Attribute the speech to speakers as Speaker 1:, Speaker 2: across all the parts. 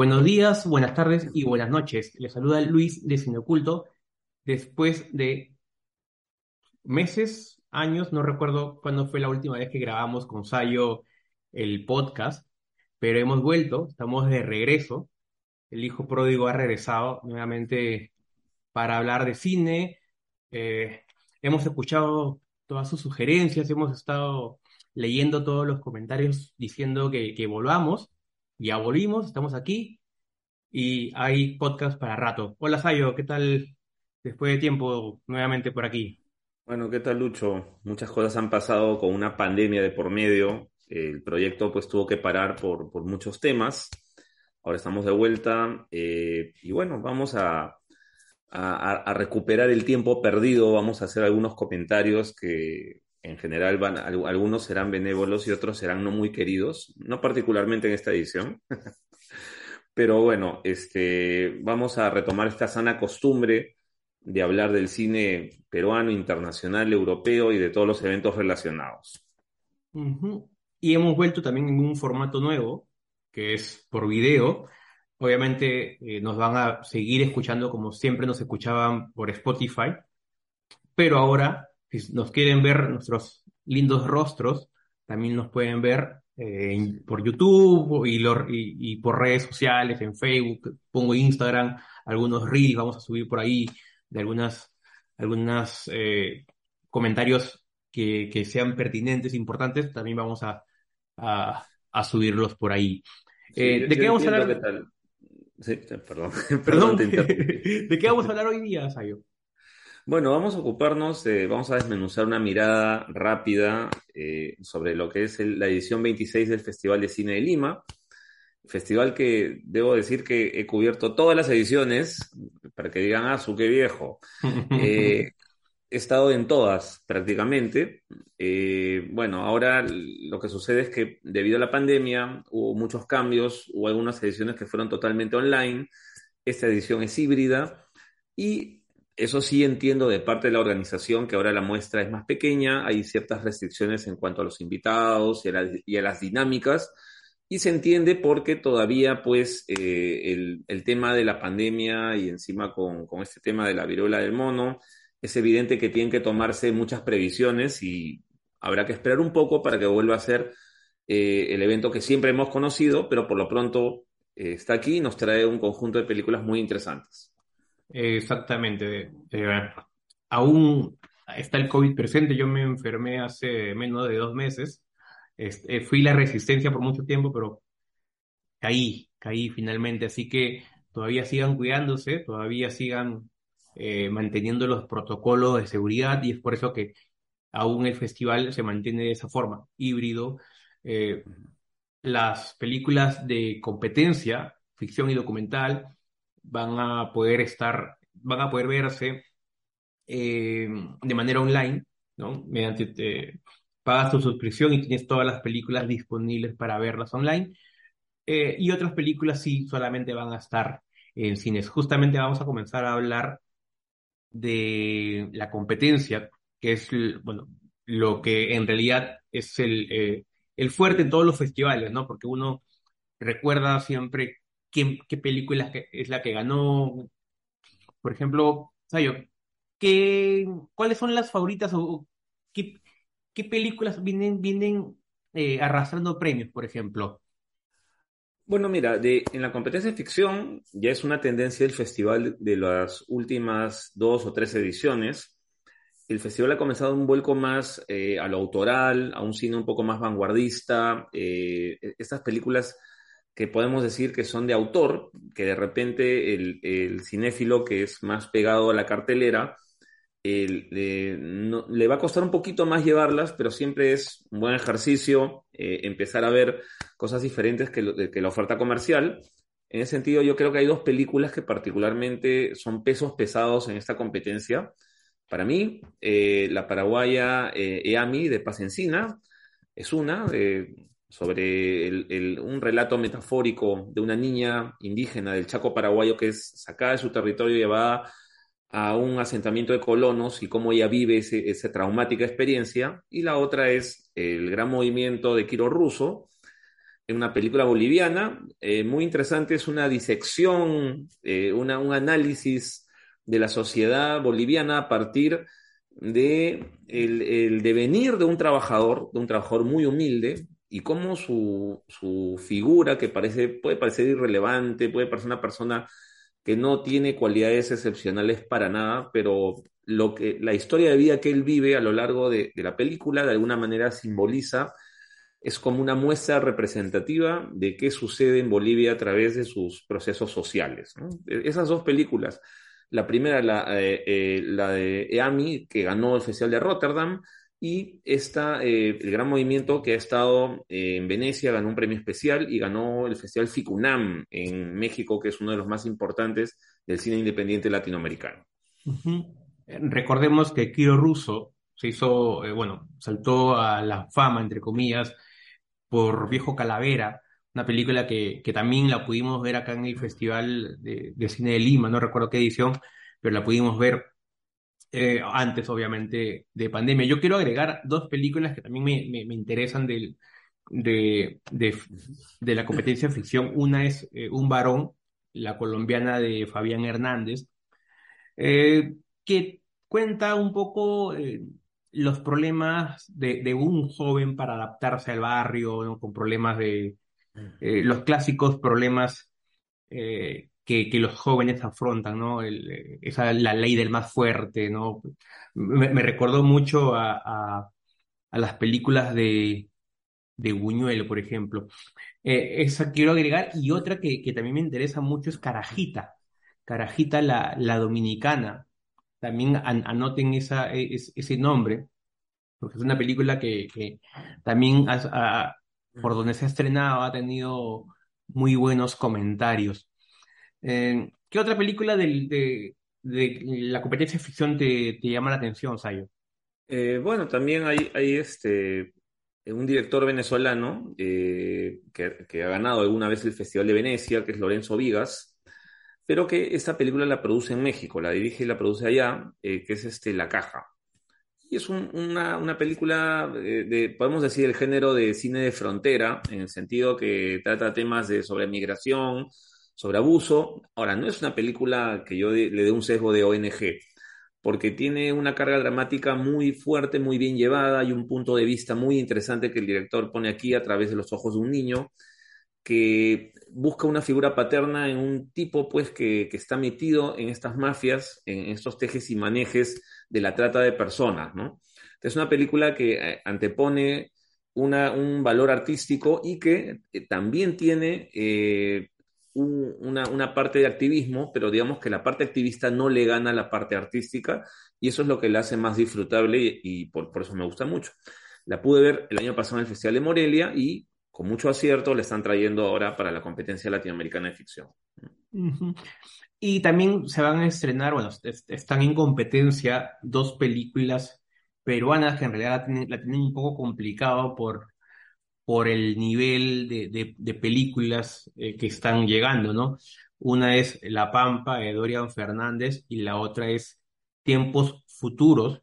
Speaker 1: Buenos días, buenas tardes y buenas noches. Les saluda Luis de Cineoculto. Después de meses, años, no recuerdo cuándo fue la última vez que grabamos con Sayo el podcast, pero hemos vuelto, estamos de regreso. El hijo pródigo ha regresado nuevamente para hablar de cine. Eh, hemos escuchado todas sus sugerencias, hemos estado leyendo todos los comentarios diciendo que, que volvamos. Ya volvimos, estamos aquí y hay podcast para rato. Hola Sayo, ¿qué tal después de tiempo nuevamente por aquí?
Speaker 2: Bueno, ¿qué tal Lucho? Muchas cosas han pasado con una pandemia de por medio. El proyecto pues tuvo que parar por, por muchos temas. Ahora estamos de vuelta eh, y bueno, vamos a, a, a recuperar el tiempo perdido. Vamos a hacer algunos comentarios que en general van, algunos serán benévolos y otros serán no muy queridos, no particularmente en esta edición. Pero bueno, este, vamos a retomar esta sana costumbre de hablar del cine peruano, internacional, europeo y de todos los eventos relacionados.
Speaker 1: Y hemos vuelto también en un formato nuevo, que es por video. Obviamente eh, nos van a seguir escuchando como siempre nos escuchaban por Spotify, pero ahora si nos quieren ver nuestros lindos rostros, también nos pueden ver eh, por YouTube y, lo- y, y por redes sociales, en Facebook, pongo Instagram, algunos reels vamos a subir por ahí de algunas, algunas eh, comentarios que, que sean pertinentes, importantes, también vamos a, a, a subirlos por ahí.
Speaker 2: Sí,
Speaker 1: Eh, ¿de qué vamos a hablar?
Speaker 2: Sí, perdón, perdón,
Speaker 1: Perdón. ¿de qué vamos a hablar hoy día, Sayo?
Speaker 2: Bueno, vamos a ocuparnos, eh, vamos a desmenuzar una mirada rápida eh, sobre lo que es el- la edición 26 del Festival de Cine de Lima. Festival que debo decir que he cubierto todas las ediciones para que digan, ah, su qué viejo. Eh, he estado en todas prácticamente. Eh, bueno, ahora lo que sucede es que debido a la pandemia hubo muchos cambios, hubo algunas ediciones que fueron totalmente online, esta edición es híbrida y eso sí entiendo de parte de la organización que ahora la muestra es más pequeña, hay ciertas restricciones en cuanto a los invitados y a, las dinámicas. Y se entiende porque todavía, pues, eh, el, tema de la pandemia y encima con, con este tema de la viruela del mono, es evidente que tienen que tomarse muchas previsiones y habrá que esperar un poco para que vuelva a ser eh, el evento que siempre hemos conocido, pero por lo pronto eh, está aquí y nos trae un conjunto de películas muy interesantes.
Speaker 1: Exactamente. Eh, aún está el COVID presente. Yo me enfermé hace menos de dos meses. Este, fui la resistencia por mucho tiempo, pero caí, caí finalmente. Así que todavía sigan cuidándose, todavía sigan eh, manteniendo los protocolos de seguridad y es por eso que aún el festival se mantiene de esa forma, híbrido. Eh, las películas de competencia, ficción y documental, van a poder estar, van a poder verse eh, de manera online, ¿no? Mediante, eh, pagas tu suscripción y tienes todas las películas disponibles para verlas online. Eh, y otras películas sí solamente van a estar en cines. Justamente vamos a comenzar a hablar de la competencia, que es, bueno, lo que en realidad es el, eh, el fuerte en todos los festivales, ¿no? Porque uno recuerda siempre quién, qué película es la que ganó. Por ejemplo, Sayo, ¿qué, cuáles son las favoritas o qué, qué películas vienen, vienen eh, arrastrando premios, por ejemplo?
Speaker 2: Bueno, mira, de, en la competencia de ficción ya es una tendencia del festival de las últimas dos o tres ediciones. El festival ha comenzado un vuelco más eh, a lo autoral, a un cine un poco más vanguardista. eh, estas películas que podemos decir que son de autor, que de repente el, el cinéfilo que es más pegado a la cartelera, el- le, no- le va a costar un poquito más llevarlas, pero siempre es un buen ejercicio eh, empezar a ver cosas diferentes que, lo- que la oferta comercial. En ese sentido, yo creo que hay dos películas que particularmente son pesos pesados en esta competencia. Para mí, eh, la paraguaya eh, Eami de Paz Encina es una eh, sobre el- el- un relato metafórico de una niña indígena del Chaco paraguayo que es sacada de su territorio y llevada a un asentamiento de colonos y cómo ella vive ese- esa traumática experiencia. Y la otra es el gran movimiento de Quiro Russo, en una película boliviana, eh, muy interesante, es una disección, eh, una, un análisis de la sociedad boliviana a partir de el, devenir de un trabajador, de un trabajador muy humilde, y cómo su, su, figura, que parece, puede parecer irrelevante, puede parecer una persona que no tiene cualidades excepcionales para nada, pero lo que, la historia de vida que él vive a lo largo de, la película de alguna manera simboliza, es como una muestra representativa de qué sucede en Bolivia a través de sus procesos sociales. E, esas dos películas, la primera, la, eh, eh, la de EAMI, que ganó el Festival de Rotterdam, y esta, eh, el gran movimiento que ha estado en Venecia, ganó un premio especial y ganó el Festival FICUNAM en México, que es uno de los más importantes del cine independiente latinoamericano.
Speaker 1: Recordemos que Kiro Russo se hizo, bueno, saltó a la fama, entre comillas, por Viejo Calavera, una película que, que también la pudimos ver acá en el Festival de, Cine de Lima, no recuerdo qué edición, pero la pudimos ver eh, antes, obviamente, de pandemia. Yo quiero agregar dos películas que también me, me, interesan del, de, de, de, la competencia de ficción. Una es eh, Un varón, la colombiana de Fabián Hernández, eh, que cuenta un poco los problemas de, un joven para adaptarse al barrio, con problemas de los clásicos problemas eh, que, los jóvenes afrontan, ¿no? esa, la ley del más fuerte, ¿no? Me, recordó mucho a, las películas de, de Buñuelo, por ejemplo. Eh, esa quiero agregar, y otra que, también me interesa mucho es Carajita. Carajita la, la dominicana, también anoten esa, e, ese nombre, porque es una película que, también por donde se ha estrenado ha tenido muy buenos comentarios. Eh, ¿Qué otra película de, la competencia de ficción te, llama la atención, Sayo?
Speaker 2: Eh, bueno, también hay, este, un director venezolano eh, que, ha ganado alguna vez el Festival de Venecia, que es Lorenzo Vigas, pero que esta película la produce en México, la dirige y la produce allá, que es este La Caja. Y es una, película de, podemos decir, el género de cine de frontera, en el sentido que trata temas de, sobre migración, sobre abuso. Ahora, no es una película que yo le dé un sesgo de ONG, porque tiene una carga dramática muy fuerte, muy bien llevada, y un punto de vista muy interesante que el director pone aquí a través de los ojos de un niño, que busca una figura paterna en un tipo pues que, está metido en estas mafias, en estos tejes y manejes de la trata de personas, ¿no? Es una película que eh, antepone un valor artístico y que eh, también tiene eh, una, parte de activismo, pero digamos que la parte activista no le gana a la parte artística y eso es lo que la hace más disfrutable y, por, por, eso me gusta mucho. La pude ver el año pasado en el Festival de Morelia y con mucho acierto le están trayendo ahora para la competencia latinoamericana de ficción.
Speaker 1: Y también se van a estrenar, bueno, están en competencia dos películas peruanas que en realidad la tienen, un poco complicado por, por el nivel de, películas eh, que están llegando, ¿no? Una es La Pampa de Dorian Fernández y la otra es Tiempos Futuros.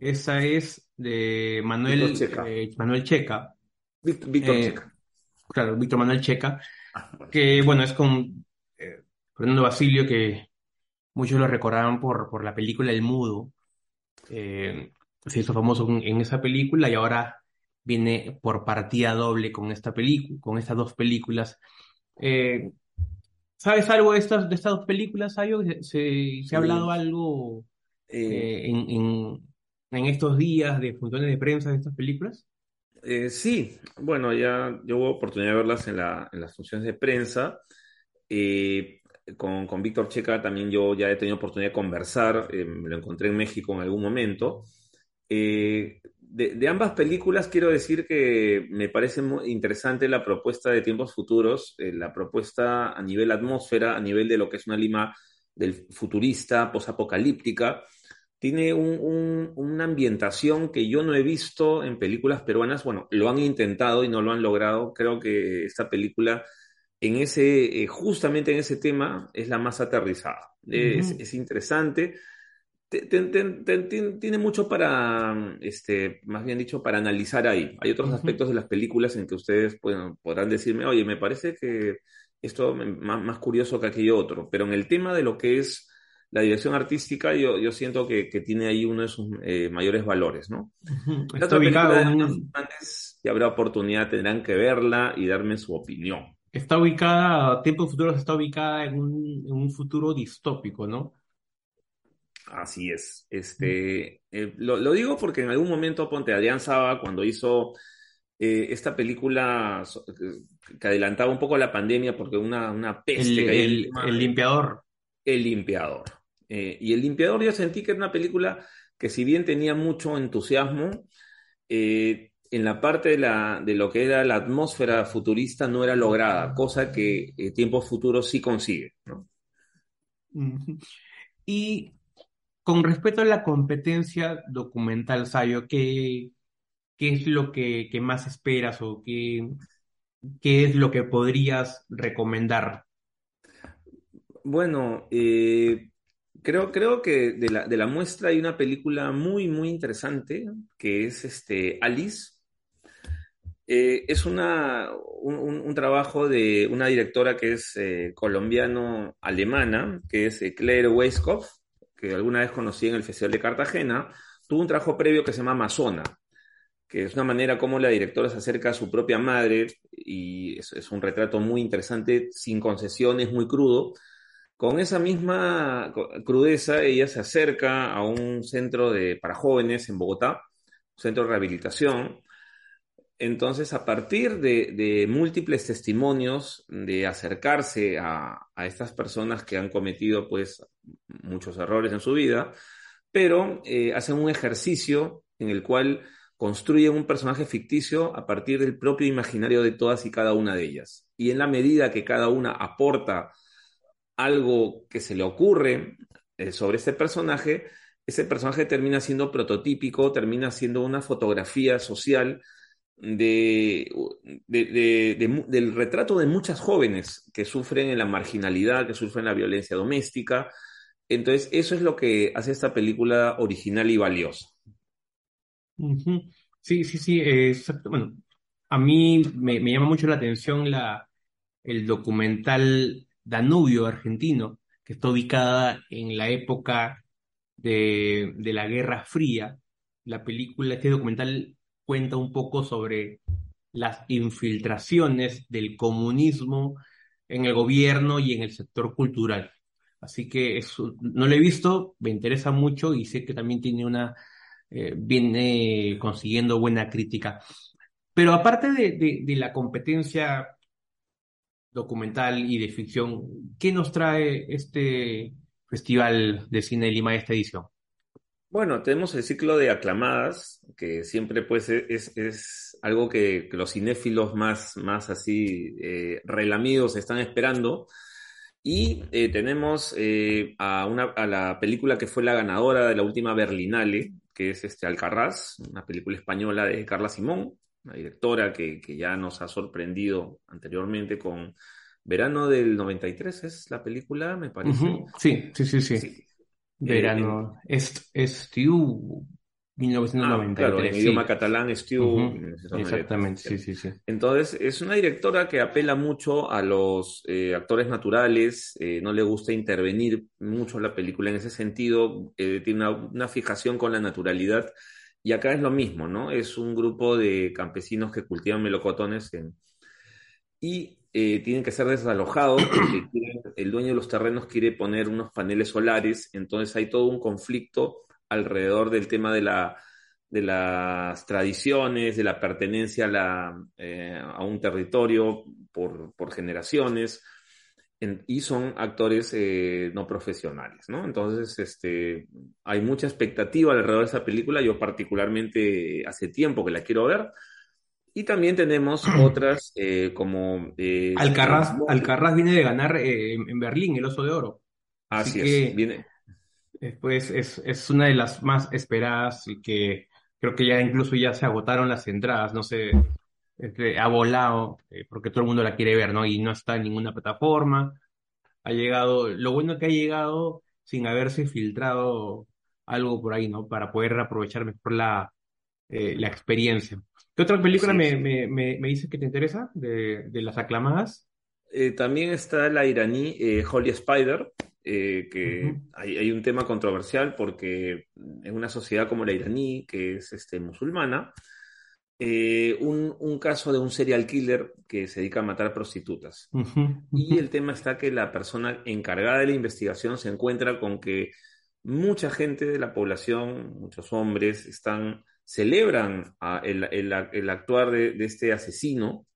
Speaker 1: Esa es de Manuel eh, Manuel Checa
Speaker 2: Víctor, eh, Checa.
Speaker 1: Claro, Víctor Manuel Checa, ah, que bueno, es con Fernando Basilio, que muchos lo recordaban por, por la película El Mudo. Se hizo famoso en, esa película y ahora viene por partida doble con esta película, con estas dos películas. ¿Sabes algo de estas, de estas dos películas, Ayo? ¿Se, se ha hablado algo en, en, en, estos días de funciones de prensa de estas películas?
Speaker 2: Eh, sí, bueno, ya yo hubo oportunidad de verlas en, las funciones de prensa. Eh, con, con Víctor Checa también yo ya he tenido oportunidad de conversar, eh, me lo encontré en México en algún momento. De, ambas películas quiero decir que me parece muy interesante la propuesta de tiempos futuros, la propuesta a nivel atmósfera, a nivel de lo que es una Lima del futurista, posapocalíptica tiene una ambientación que yo no he visto en películas peruanas. Bueno, lo han intentado y no lo han logrado. Creo que esta película, en ese, eh, justamente en ese tema, es la más aterrizada. es, interesante. Tiene mucho para, este, más bien dicho, para analizar ahí. Hay otros aspectos de las películas en que ustedes podrán decirme, oye, me parece que esto es más, curioso que aquello otro, pero en el tema de lo que es la dirección artística, yo, yo siento que, tiene ahí uno de sus eh, mayores valores, ¿no? Está ubicado en... y habrá oportunidad, tendrán que verla y darme su opinión.
Speaker 1: Está ubicada, Tiempo Futuros está ubicada en un, en un futuro distópico, ¿no?
Speaker 2: Así es. Este, eh, lo, digo porque en algún momento, ponte Adrián Saba, cuando hizo eh, esta película que adelantaba un poco la pandemia, porque una, una peste
Speaker 1: el, el, limpiador.
Speaker 2: El limpiador. Eh, y el limpiador yo sentí que era una película que si bien tenía mucho entusiasmo, en la parte de, la, de lo que era la atmósfera futurista no era lograda, cosa que Tiempo Futuro sí consigue. ¿no?
Speaker 1: Y con respecto a la competencia documental, Sayo, ¿qué, qué es lo que, más esperas o qué, qué, es lo que podrías recomendar?
Speaker 2: Bueno, eh, creo, creo que de la, de la, muestra hay una película muy, muy interesante que es este, Alice. Eh, es una, un, trabajo de una directora que es eh, colombiano-alemana, que es Claire Weiskopf que alguna vez conocí en el Festival de Cartagena, tuvo un trabajo previo que se llama Amazona, que es una manera como la directora se acerca a su propia madre y es, un retrato muy interesante, sin concesiones, muy crudo. Con esa misma crudeza, ella se acerca a un centro de, para jóvenes en Bogotá, un centro de rehabilitación, entonces, a partir de, múltiples testimonios de acercarse a, estas personas que han cometido pues muchos errores en su vida, pero eh, hacen un ejercicio en el cual construyen un personaje ficticio a partir del propio imaginario de todas y cada una de ellas. Y en la medida que cada una aporta algo que se le ocurre eh, sobre este personaje, ese personaje termina siendo prototípico, termina siendo una fotografía social de, del retrato de muchas jóvenes que sufren en la marginalidad, que sufren la violencia doméstica. Entonces, eso es lo que hace esta película original y valiosa.
Speaker 1: Sí, sí, sí, exacto. Bueno, a mí me, llama mucho la atención la, el documental Danubio argentino, que está ubicada en la época de, de la Guerra Fría. La película, este documental cuenta un poco sobre las infiltraciones del comunismo en el gobierno y en el sector cultural. Así que eso, no lo he visto, me interesa mucho y sé que también tiene una, eh, viene consiguiendo buena crítica. Pero aparte de, de, la competencia documental y de ficción, ¿qué nos trae este Festival de Cine de Lima esta edición?
Speaker 2: Bueno, tenemos el ciclo de aclamadas, que siempre pues e-, es, es algo que, los cinéfilos más, más así eh, relamidos están esperando. Y eh, tenemos eh, a, una, a la película que fue la ganadora de la última Berlinale, que es este Alcarraz, una película española de Carla Simón, una directora que, que ya nos ha sorprendido anteriormente con Verano del 93, es la película, me parece.
Speaker 1: sí, sí, sí. sí. Verano. Eh, es, Stew 1993. Ah, claro,
Speaker 2: en idioma catalán, Stew.
Speaker 1: Exactamente, sí, sí, sí.
Speaker 2: Entonces, es una directora que apela mucho a los eh, actores naturales, eh, no le gusta intervenir mucho la película en ese sentido, tiene una, una, fijación con la naturalidad. Y acá es lo mismo, ¿no? Es un grupo de campesinos que cultivan melocotones en, y eh, tienen que ser desalojados porque el dueño de los terrenos quiere poner unos paneles solares, entonces hay todo un conflicto alrededor del tema de, la, de las tradiciones, de la pertenencia a, la, eh, a un territorio por, por generaciones, y son actores eh, no profesionales, ¿no? Entonces, este, hay mucha expectativa alrededor de esa película, yo particularmente hace tiempo que la quiero ver, y también tenemos otras eh, como...
Speaker 1: Eh, Alcarraz, Alcarraz viene de ganar eh, en Berlín el Oso de Oro.
Speaker 2: Así, es, viene.
Speaker 1: Después es, es una de las más esperadas y que creo que ya incluso ya se agotaron las entradas, no sé, este, ha volado porque todo el mundo la quiere ver, ¿no? Y no está en ninguna plataforma. Ha llegado, lo bueno que ha llegado sin haberse filtrado algo por ahí, ¿no? Para poder aprovechar mejor la, eh, la experiencia. ¿Qué otra película me,
Speaker 2: es.
Speaker 1: me, me, me dices que te interesa de, de las aclamadas?
Speaker 2: Eh, también está la iraní eh, Holy Spider, eh, que hay, hay un tema controversial porque en una sociedad como la iraní, que es este, musulmana, eh, un, un caso de un serial killer que se dedica a matar prostitutas. Y el tema está que la persona encargada de la investigación se encuentra con que mucha gente de la población, muchos hombres, están, celebran el, el- actuar de, de este asesino,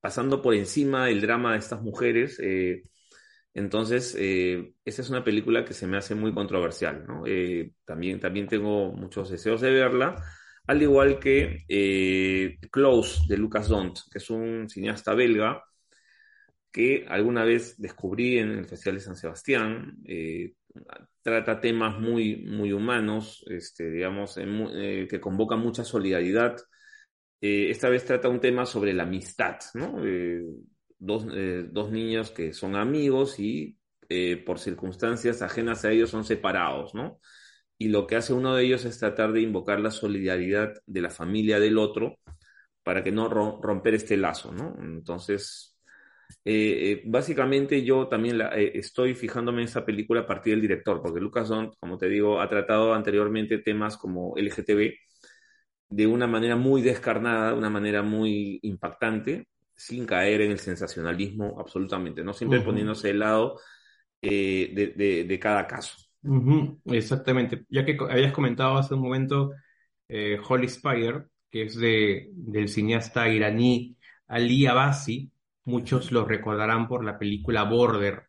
Speaker 2: pasando por encima del drama de estas mujeres. eh, entonces, eh, esa es una película que se me hace muy controversial. Eh, también, también tengo muchos deseos de verla, al igual que Close de Lucas Dont, que es un cineasta belga que alguna vez descubrí en el Festival de San Sebastián. Trata temas muy, muy humanos, este, digamos, eh, que convocan mucha solidaridad. Eh, esta vez trata un tema sobre la amistad, ¿no? Eh, dos, dos niños que son amigos y por circunstancias ajenas a ellos son separados, ¿no? Y lo que hace uno de ellos es tratar de invocar la solidaridad de la familia del otro para que no ro- romper este lazo, ¿no? Entonces, eh, eh, básicamente yo también la- eh, estoy fijándome en esa película a partir del director, porque Lucas Dont, como te digo, ha tratado anteriormente temas como LGTB de una manera muy descarnada, de una manera muy impactante, sin caer en el sensacionalismo absolutamente, ¿no? Siempre poniéndose del lado eh, de, de- de cada caso.
Speaker 1: Exactamente. Ya que habías comentado hace un momento Holy Spider, que es de, del cineasta iraní Ali Abbasi, muchos lo recordarán por la película Border,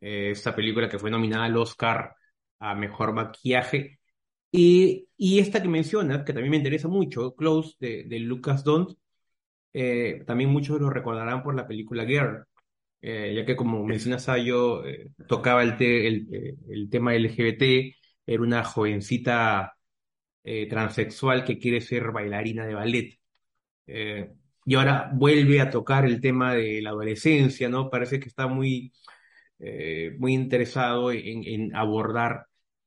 Speaker 1: eh, esta película que fue nominada al Oscar a Mejor Maquillaje. Y, y esta que mencionas, que también me interesa mucho, Close, de, de Lucas Dont, eh, también muchos lo recordarán por la película Girl, eh, ya que como
Speaker 2: Es-
Speaker 1: mencionas, Ayo, eh, tocaba el, te- el, el tema LGBT, era una jovencita transexual que quiere ser bailarina de ballet. Eh, y ahora vuelve a tocar el tema de la adolescencia, ¿no? Parece que está muy, eh, muy interesado en, abordar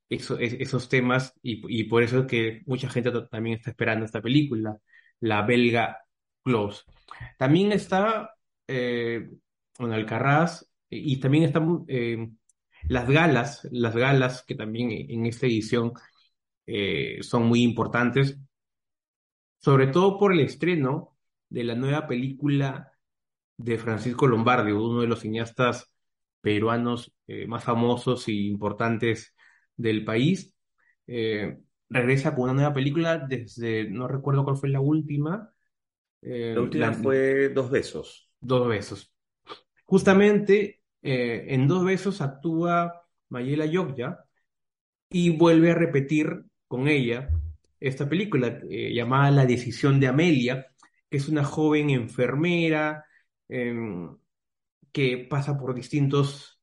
Speaker 1: eso- es- esos temas y, por eso es que mucha gente también está esperando esta película, la belga Close. También está, eh, bueno, Alcarrás y, también están eh, las galas, las galas que también en esta edición eh, son muy importantes sobre todo por el estreno de la nueva película de Francisco Lombardi, uno de los cineastas peruanos eh, más famosos y importantes del país. Eh, regresa con una nueva película desde, no recuerdo cuál fue la última, eh,
Speaker 2: La última
Speaker 1: la-
Speaker 2: fue Dos Besos.
Speaker 1: Dos Besos. Justamente en Dos Besos actúa Mayela Yogya, y vuelve a repetir con ella esta película llamada La decisión de Amelia, que es una joven enfermera em, que pasa por distintos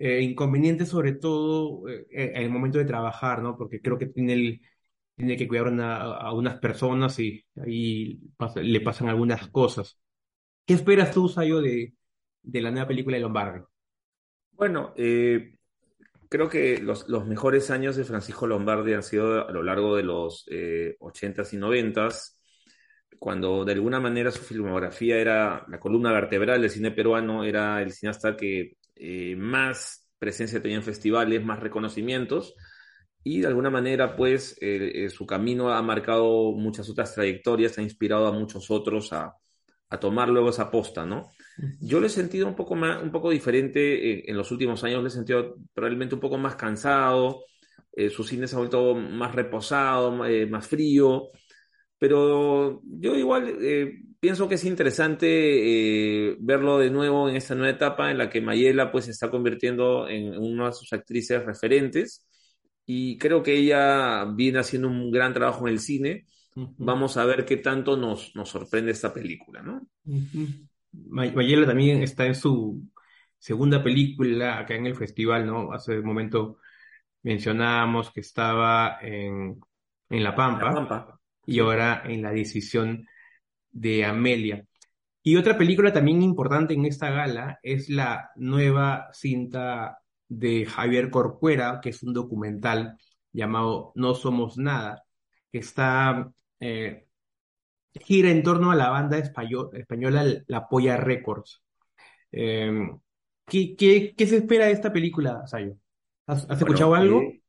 Speaker 1: eh, inconvenientes, sobre todo eh, en el momento de trabajar, ¿no? Porque creo que tiene, que cuidar a unas personas y ahí le pasan algunas cosas. ¿Qué esperas tú, Sayo, de, de la nueva película de Lombardi?
Speaker 2: Bueno, eh, creo que los, los mejores años de Francisco Lombardi han sido a lo largo de los eh, 80s y 90s, cuando de alguna manera su filmografía era la columna vertebral del cine peruano, era el cineasta que eh, más presencia tenía en festivales, más reconocimientos, y de alguna manera, pues, eh, eh, su camino ha marcado muchas otras trayectorias, ha inspirado a muchos otros a, a tomar luego esa posta, ¿no? Yo lo he sentido un poco más, un poco diferente eh, en los últimos años, lo he sentido probablemente un poco más cansado, eh, su cine se ha vuelto más reposado, eh, más frío, pero yo igual eh, pienso que es interesante eh, verlo de nuevo en esta nueva etapa en la que Mayela pues se está convirtiendo en una de sus actrices referentes y creo que ella viene haciendo un gran trabajo en el cine. Vamos a ver qué tanto nos, nos sorprende esta película, ¿no?
Speaker 1: Mayela también está en su segunda película acá en el festival, ¿no? Hace un momento mencionábamos que estaba en, en La
Speaker 2: La
Speaker 1: Pampa
Speaker 2: Pampa.
Speaker 1: Y ahora en La Decisión de Amelia. Y otra película también importante en esta gala es la nueva cinta de Javier Corcuera, que es un documental llamado No Somos Nada, que está, eh, gira en torno a la banda española La Polla Records. Eh, ¿qué, qué, qué, se espera de esta película, Sayo? ¿Has, has
Speaker 2: Bueno,
Speaker 1: escuchado algo?
Speaker 2: eh,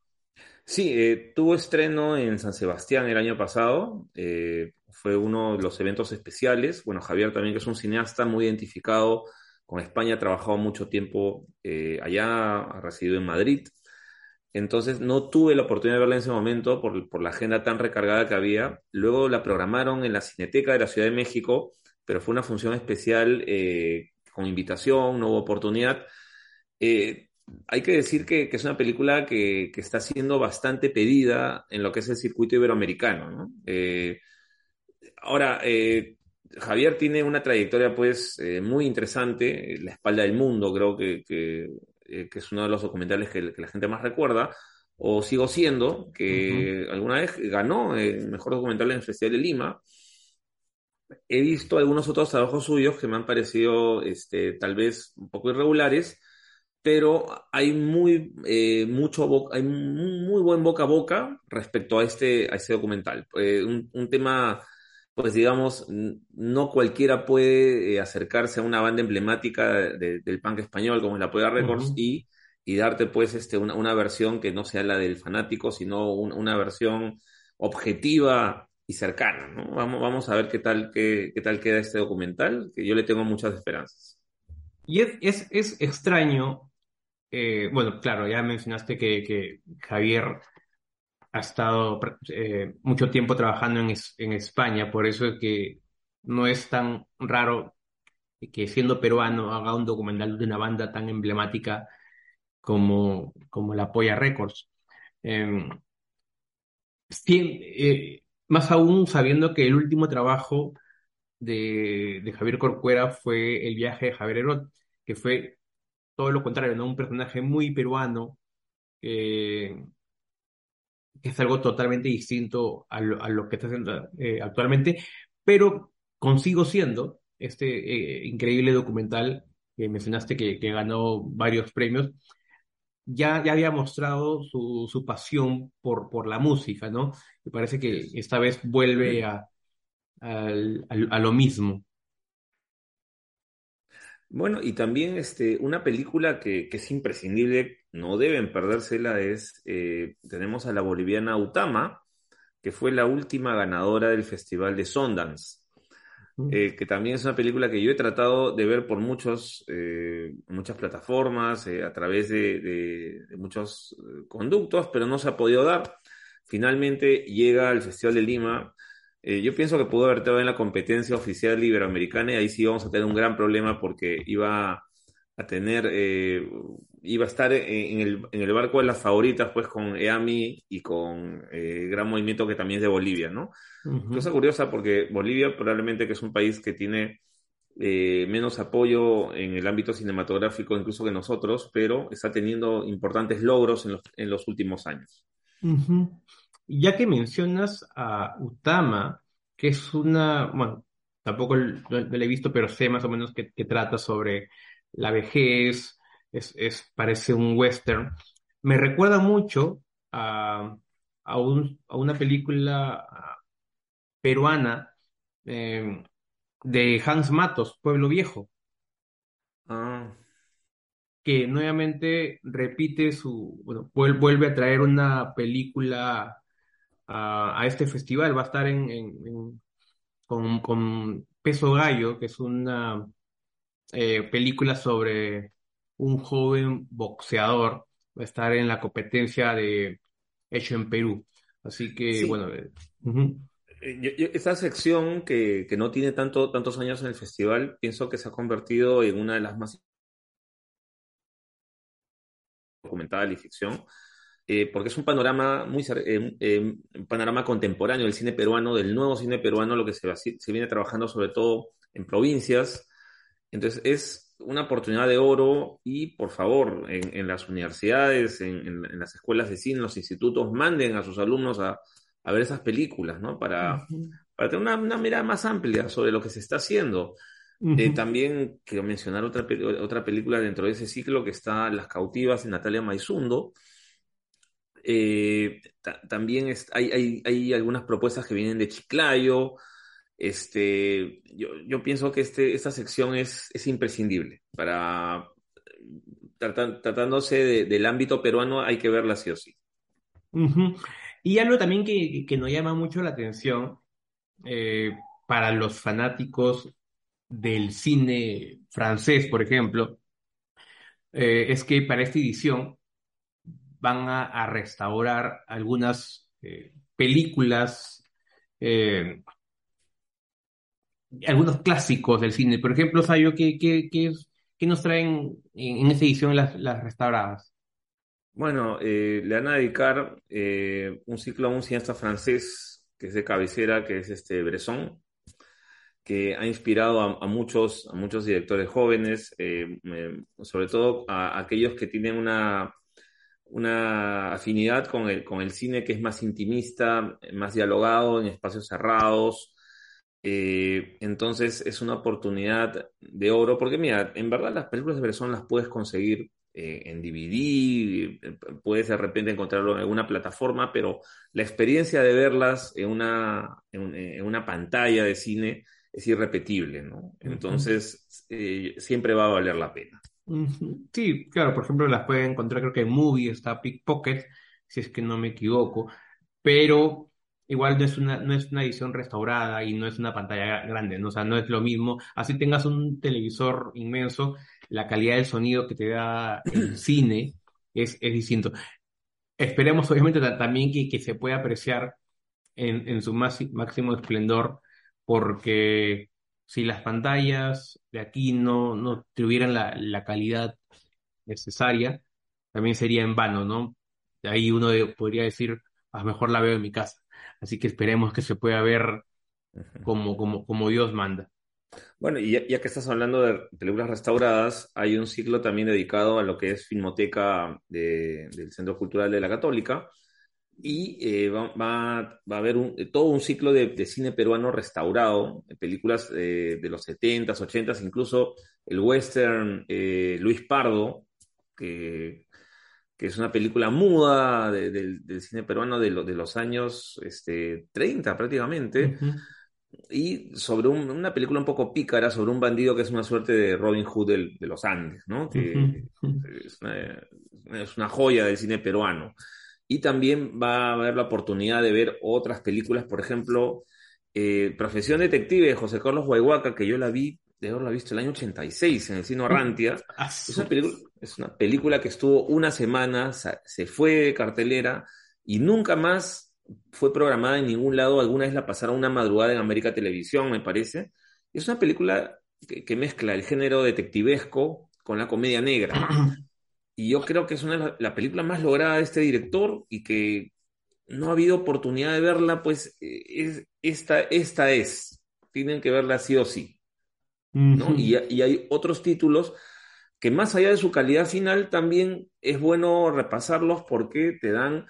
Speaker 2: sí, eh, tuvo estreno en San Sebastián el año pasado. eh, fue uno de los eventos especiales. Bueno, Javier también, que es un cineasta muy identificado con España, ha trabajado mucho tiempo eh, allá, ha residido en Madrid. Entonces no tuve la oportunidad de verla en ese momento por, por la agenda tan recargada que había. Luego la programaron en la Cineteca de la Ciudad de México, pero fue una función especial con invitación, no hubo oportunidad. Hay que decir que, que es una película que, que, está siendo bastante pedida en lo que es el circuito iberoamericano, ¿no? Eh, ahora, eh, Javier tiene una trayectoria pues eh, muy interesante, La espalda del mundo creo que, es uno de los documentales que, que, la gente más recuerda, o Sigo siendo, que uh -huh. alguna vez ganó el mejor documental en el Festival de Lima. He visto algunos otros trabajos suyos que me han parecido este, tal vez un poco irregulares, pero hay muy, eh, mucho hay muy buen boca a boca respecto a este, a este documental. Eh, un, un, tema, pues digamos, no cualquiera puede eh, acercarse a una banda emblemática de, del punk español como es la Polla Records uh -huh. y, y, darte pues este, una, una, versión que no sea la del fanático, sino un, una versión objetiva y cercana. ¿no? Vamos, vamos a ver qué tal, qué, qué tal queda este documental, que yo le tengo muchas esperanzas.
Speaker 1: Y es, es, es extraño eh, bueno, claro, ya mencionaste que, Javier ha estado eh, mucho tiempo trabajando en, España, por eso es que no es tan raro que siendo peruano haga un documental de una banda tan emblemática como, la Polla Records. Eh, sí, más aún sabiendo que el último trabajo de, de Javier Corcuera fue El viaje de Javier Herot, que fue todo lo contrario, ¿no? Un personaje muy peruano, que es algo totalmente distinto a lo, que está haciendo eh, actualmente, pero consigo siendo este eh, increíble documental que mencionaste que, ganó varios premios, ya, ya había mostrado su, su pasión por, por la música, ¿no? Me parece que esta vez vuelve a, a lo mismo.
Speaker 2: Bueno, y también este, una película que, que es imprescindible, no deben perdérsela, es, eh, tenemos a la boliviana Utama, que fue la última ganadora del Festival de Sundance, eh, que también es una película que yo he tratado de ver por muchos, eh, muchas plataformas, a través de, de, de muchos conductos, pero no se ha podido dar. Finalmente llega al Festival de Lima, eh, yo pienso que pudo haber estado en la competencia oficial iberoamericana y ahí sí vamos a tener un gran problema porque iba a tener, eh, iba a estar en el, en el, barco de las favoritas pues con EAMI y con eh, Gran Movimiento que también es de Bolivia, ¿no? Uh -huh. Cosa curiosa porque Bolivia probablemente que es un país que tiene eh, menos apoyo en el ámbito cinematográfico incluso que nosotros, pero está teniendo importantes logros en los, en los últimos años.
Speaker 1: Uh -huh. Ya que mencionas a Utama, que es una, bueno, tampoco lo, lo he visto, pero sé más o menos que, que trata sobre la vejez, es, es, parece un western. Me recuerda mucho a, a, un, a una película peruana eh, de Hans Matos, Pueblo Viejo.
Speaker 2: Ah.
Speaker 1: Que nuevamente repite su, bueno, vuelve a traer una película a, a este festival. Va a estar en, en, en con, con, Peso Gallo, que es una eh, película sobre un joven boxeador. Va a estar en la competencia de Hecho en Perú. Así que, sí. bueno. Eh, uh -huh.
Speaker 2: Yo, yo, esta sección que, que no tiene tanto, tantos años en el festival, pienso que se ha convertido en una de las más documental y ficción, eh, porque es un panorama muy eh, eh, un panorama contemporáneo del cine peruano, del nuevo cine peruano, lo que se, se viene trabajando sobre todo en provincias. Entonces es una oportunidad de oro y por favor, en, en las universidades, en, en, en, las escuelas de cine, en los institutos, manden a sus alumnos a, a ver esas películas, ¿no? Para, uh -huh. para tener una, una, mirada más amplia sobre lo que se está haciendo. Uh -huh. eh, también quiero mencionar otra, otra película dentro de ese ciclo que está Las cautivas de Natalia Maizundo, Eh, también hay, hay, hay, algunas propuestas que vienen de Chiclayo. Este, yo, yo pienso que este, esta sección es, es imprescindible para tratándose del ámbito peruano, hay que verla sí o sí.
Speaker 1: Y algo también que, que, nos llama mucho la atención eh, para los fanáticos del cine francés, por ejemplo, eh, es que para esta edición van a, restaurar algunas eh, películas, algunos clásicos del cine. Por ejemplo, Sayo, ¿qué, qué, qué, nos traen en, esta edición las, las restauradas?
Speaker 2: Bueno, le van a dedicar un ciclo a un cineasta francés que es de cabecera, que es este Bresson, que ha inspirado a, muchos, a muchos directores jóvenes, eh, sobre todo a, aquellos que tienen una, una afinidad con el, con el cine que es más intimista, más dialogado, en espacios cerrados. Eh, entonces es una oportunidad de oro, porque mira, en verdad las películas de Bresson las puedes conseguir eh, en DVD, puedes de repente encontrarlo en alguna plataforma, pero la experiencia de verlas en una, en una pantalla de cine es irrepetible, ¿no? Entonces, eh, siempre va a valer la pena.
Speaker 1: Sí, claro, por ejemplo, las pueden encontrar, creo que en Movie está Pickpocket, si es que no me equivoco, pero igual no es una, no es una edición restaurada y no es una pantalla grande, ¿no? O sea, no es lo mismo. Así tengas un televisor inmenso, la calidad del sonido que te da el cine es, es distinto. Esperemos, obviamente, también que, que se pueda apreciar en, en su máximo esplendor porque si las pantallas de aquí no, no tuvieran la, la calidad necesaria, también sería en vano, ¿no? De ahí uno podría decir, a lo mejor la veo en mi casa. Así que esperemos que se pueda ver como, como, como Dios manda.
Speaker 2: Bueno, y ya, que estás hablando de películas restauradas, hay un ciclo también dedicado a lo que es Filmoteca del Centro Cultural de la Católica, y eh, va, va, a haber un, todo un ciclo de, cine peruano restaurado, películas eh, de los 70s, 80s, incluso el western eh, Luis Pardo, que, que, es una película muda del cine peruano de, los años este, 30 prácticamente, y sobre una película un poco pícara sobre un bandido que es una suerte de Robin Hood de los Andes, ¿no? que es, una, es una joya del cine peruano. Y también va a haber la oportunidad de ver otras películas, por ejemplo, eh, Profesión Detective de José Carlos Guayhuaca, que yo la vi, de haberla visto el año 86 en el cine Arrantia. Ah, es una, película, es una película que estuvo una semana, se fue de cartelera y nunca más fue programada en ningún lado. Alguna vez la pasaron una madrugada en América Televisión, me parece. Es una película que, que mezcla el género detectivesco con la comedia negra. Y yo creo que es una la película más lograda de este director y que no ha habido oportunidad de verla, pues eh, es, esta, esta es. Tienen que verla sí o sí. ¿no? y, hay otros títulos que más allá de su calidad final, también es bueno repasarlos porque te dan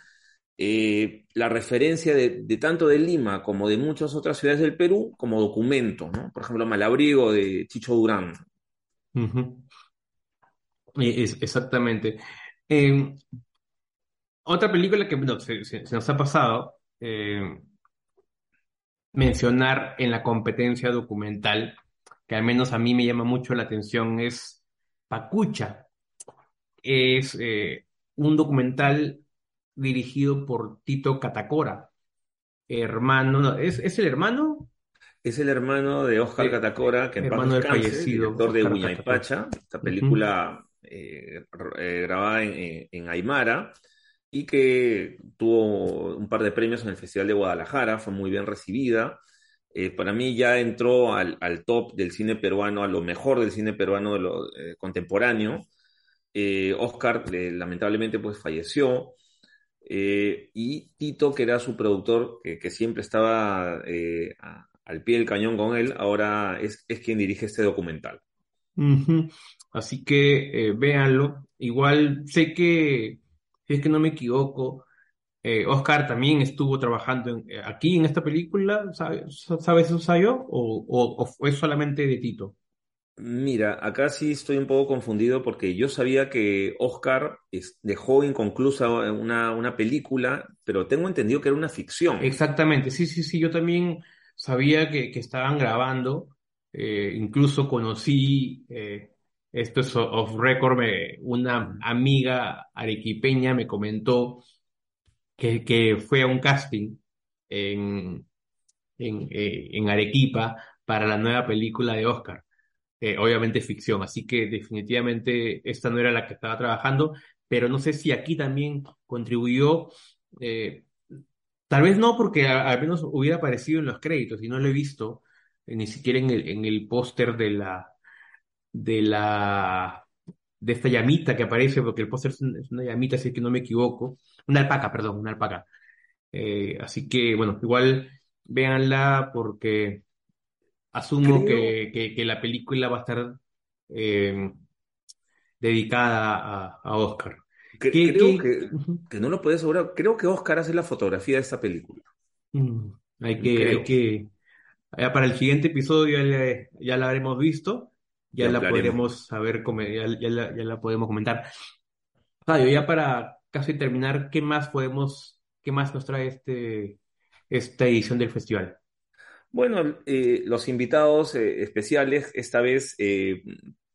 Speaker 2: eh, la referencia de, tanto de Lima como de muchas otras ciudades del Perú como documento, ¿no? Por ejemplo, Malabrigo de Chicho Durán.
Speaker 1: Es, exactamente. Em, otra película que se, nos ha pasado eh, mencionar en la competencia documental, que al menos a mí me llama mucho la atención, es Pacucha. Es eh, un documental dirigido por Tito Catacora, hermano, ¿es, ¿es el hermano?
Speaker 2: Es el hermano de Oscar Catacora, que en
Speaker 1: hermano paz fallecido,
Speaker 2: director de Pacha, esta película eh, eh, grabada en, Aymara y que tuvo un par de premios en el Festival de Guadalajara, fue muy bien recibida. Eh, para mí ya entró al, top del cine peruano, a lo mejor del cine peruano contemporáneo. Oscar lamentablemente pues falleció. y Tito, que era su productor, que, siempre estaba al pie del cañón con él, ahora es quien dirige este documental.
Speaker 1: Así que eh, véanlo. Igual sé que, si es que no me equivoco, eh, Oscar también estuvo trabajando eh, aquí en esta película, ¿sabes, ¿sabes eso, Sayo? ¿O, o, fue solamente de Tito?
Speaker 2: Mira, acá sí estoy un poco confundido porque yo sabía que Oscar dejó inconclusa una, una película, pero tengo entendido que era una ficción.
Speaker 1: Exactamente, sí, sí, sí, yo también sabía que, que estaban grabando, eh, incluso conocí, eh, esto es off record, me- una amiga arequipeña me comentó que, fue a un casting en, en, eh, en Arequipa para la nueva película de Oscar. Obviamente ficción, así que definitivamente esta no era la que estaba trabajando, pero no sé si aquí también contribuyó. Tal vez no, porque al menos hubiera aparecido en los créditos y no lo he visto, ni siquiera en el, en el póster de la, de la, de esta llamita que aparece, porque el póster es, un- es una llamita, si es que no me equivoco, una alpaca, perdón, una alpaca. Eh, así que, bueno, igual véanla porque asumo
Speaker 2: Creo,
Speaker 1: que, que, que la película va a estar eh, dedicada a, a Oscar. ¿Qué,
Speaker 2: creo
Speaker 1: qué?
Speaker 2: que, que no lo puedes asegurar. Creo que Oscar hace la fotografía de esta película.
Speaker 1: Mm, hay que, hay que Ya para el siguiente episodio ya, le- ya la habremos visto, ya
Speaker 2: Ya
Speaker 1: la podremos saber, ya, ya la, ya la podemos comentar. Fabio, ya para casi terminar, ¿qué más podemos, qué más nos trae este, esta edición del festival?
Speaker 2: Bueno, eh, los invitados eh, especiales, esta vez, eh,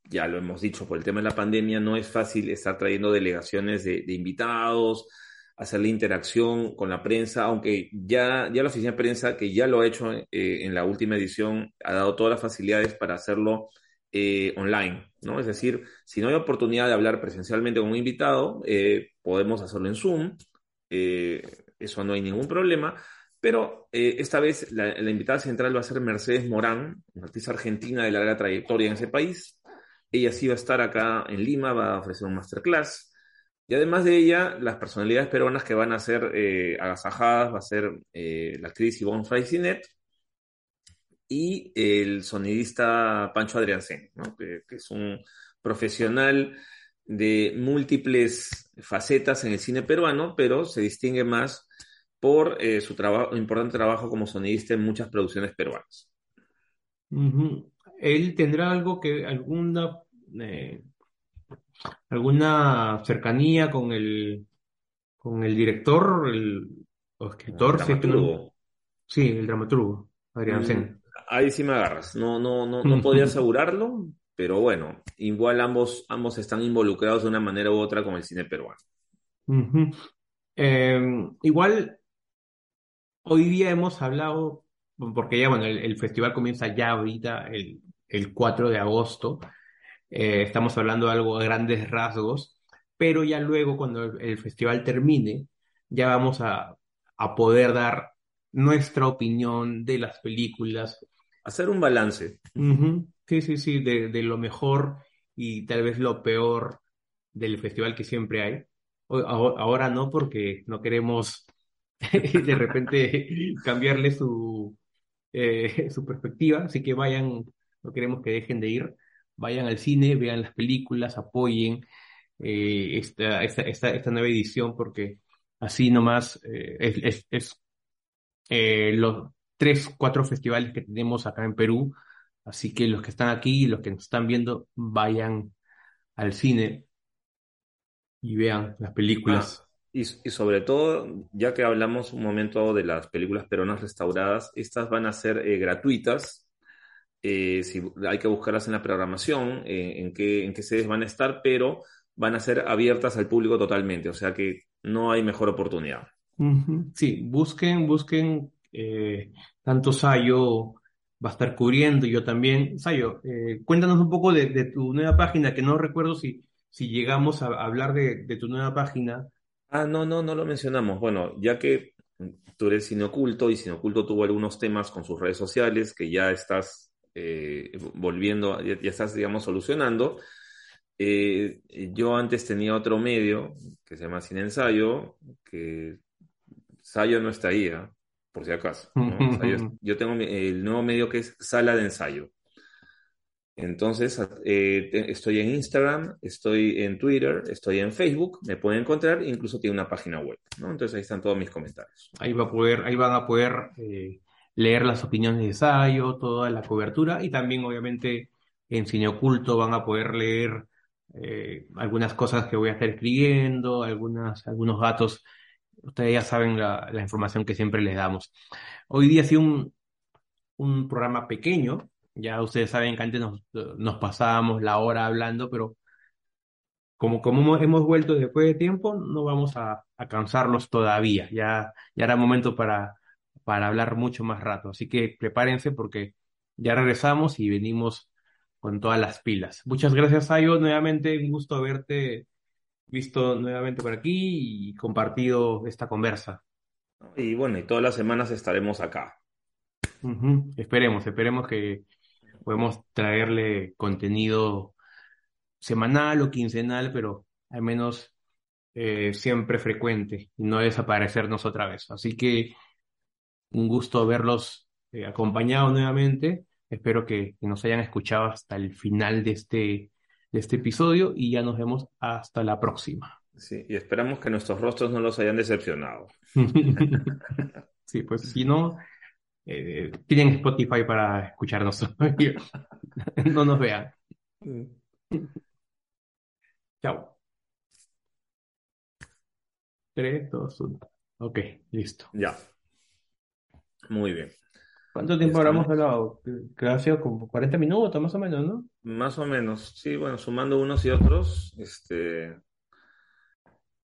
Speaker 2: ya lo hemos dicho, por el tema de la pandemia, no es fácil estar trayendo delegaciones de, de invitados, hacer la interacción con la prensa, aunque ya, ya la oficina de prensa, que ya lo ha hecho eh, en la última edición, ha dado todas las facilidades para hacerlo eh, online, ¿no? Es decir, si no hay oportunidad de hablar presencialmente con un invitado, eh, podemos hacerlo en Zoom, eh, eso no hay ningún problema. Pero esta vez la, la invitada central va a ser Mercedes Morán, una artista argentina de larga trayectoria en ese país. Ella sí va a estar acá en Lima, va a ofrecer un masterclass. Y además de ella, las personalidades peruanas que van a ser eh, agasajadas va a ser eh, la actriz Ivonne Fraissinet y el sonidista Pancho Adriansen, ¿no? que, es un profesional de múltiples facetas en el cine peruano, pero se distingue más por eh, su trabajo, importante trabajo como sonidista en muchas producciones peruanas.
Speaker 1: Ujú. ¿Él tendrá algo que, alguna, alguna cercanía con el, con el director, el, o
Speaker 2: Como el
Speaker 1: escritor, si es que no,
Speaker 2: dramaturgo.
Speaker 1: sí, el dramaturgo, Adrián
Speaker 2: Mm,
Speaker 1: Sen.
Speaker 2: ahí sí me agarras. No, no, no, no podría asegurarlo, pero bueno, igual ambos, ambos están involucrados de una manera u otra con el cine peruano.
Speaker 1: Eh, igual hoy día hemos hablado, porque ya bueno, el, el festival comienza ya ahorita, el, el 4 de agosto, eh, estamos hablando de algo a grandes rasgos, pero ya luego cuando el, el festival termine, ya vamos a, a poder dar nuestra opinión de las películas.
Speaker 2: Hacer un balance.
Speaker 1: Sí, sí, sí, de, de lo mejor y tal vez lo peor del festival que siempre hay. O- aho- Ahora no, porque no queremos de repente cambiarle su, eh, su perspectiva, así que vayan, no queremos que dejen de ir, vayan al cine, vean las películas, apoyen eh, esta, esta, esta, esta nueva edición, porque así nomás eh, es, eh, los tres, cuatro festivales que tenemos acá en Perú, así que los que están aquí y los que nos están viendo, vayan al cine y vean las
Speaker 2: Ah,
Speaker 1: películas.
Speaker 2: y, y sobre todo, ya que hablamos un momento de las películas peruanas restauradas, estas van a ser eh, gratuitas. Eh, si, hay que buscarlas en la programación, eh, en qué, en qué sedes van a estar, pero van a ser abiertas al público totalmente, o sea que no hay mejor oportunidad.
Speaker 1: Sí, busquen, busquen, eh, tanto Sayo va a estar cubriendo, yo también. Sayo, eh, cuéntanos un poco de, de tu nueva página, que no recuerdo si, si llegamos a, hablar de, de tu nueva página.
Speaker 2: Ah, no, no, no lo mencionamos. Bueno, ya que tú eres Cine Oculto y Cine Oculto tuvo algunos temas con sus redes sociales que ya estás eh, volviendo, ya, ya estás, digamos, solucionando. Eh, yo antes tenía otro medio que se llama Cine Ensayo, que Ensayo no está ahí, ¿ah? Por si acaso, ¿no? Yo tengo el nuevo medio que es Sala de Ensayo. Entonces, eh, te- estoy en Instagram, estoy en Twitter, estoy en Facebook, me pueden encontrar, incluso tiene una página web, ¿no? Entonces ahí están todos mis comentarios.
Speaker 1: Ahí va a poder, ahí van a poder eh, leer las opiniones de Sayo, toda la cobertura, y también, obviamente, en Cine Oculto van a poder leer eh, algunas cosas que voy a estar escribiendo, algunas, algunos datos. Ustedes ya saben la, información que siempre les damos. Hoy día ha sido un, un programa pequeño. Ya ustedes saben que antes nos, nos pasábamos la hora hablando, pero como, como hemos- hemos vuelto después de tiempo, no vamos a, a cansarlos todavía. Ya, ya era momento para, para hablar mucho más rato. Así que prepárense porque ya regresamos y venimos con todas las pilas. Muchas gracias, Ayo. Nuevamente, un gusto haberte visto nuevamente por aquí y compartido esta conversa.
Speaker 2: Y bueno, y todas las semanas estaremos acá.
Speaker 1: Esperemos, esperemos que podemos traerle contenido semanal o quincenal, pero al menos eh, siempre frecuente y no desaparecernos otra vez. Así que un gusto verlos eh, acompañados nuevamente. Espero que, que nos hayan escuchado hasta el final de este, de este episodio y ya nos vemos hasta la próxima.
Speaker 2: Sí, y esperamos que nuestros rostros no los hayan decepcionado.
Speaker 1: Sí, pues si no, eh, tienen Spotify para escucharnos. No nos vean. Chao. 3, 2, 1. Ok, listo.
Speaker 2: Ya. Muy bien.
Speaker 1: ¿Cuánto tiempo
Speaker 2: Está
Speaker 1: habremos hablado? Creo que ha sido como 40 minutos más o menos, ¿no?
Speaker 2: Más o menos. Sí, bueno, sumando unos y otros, este,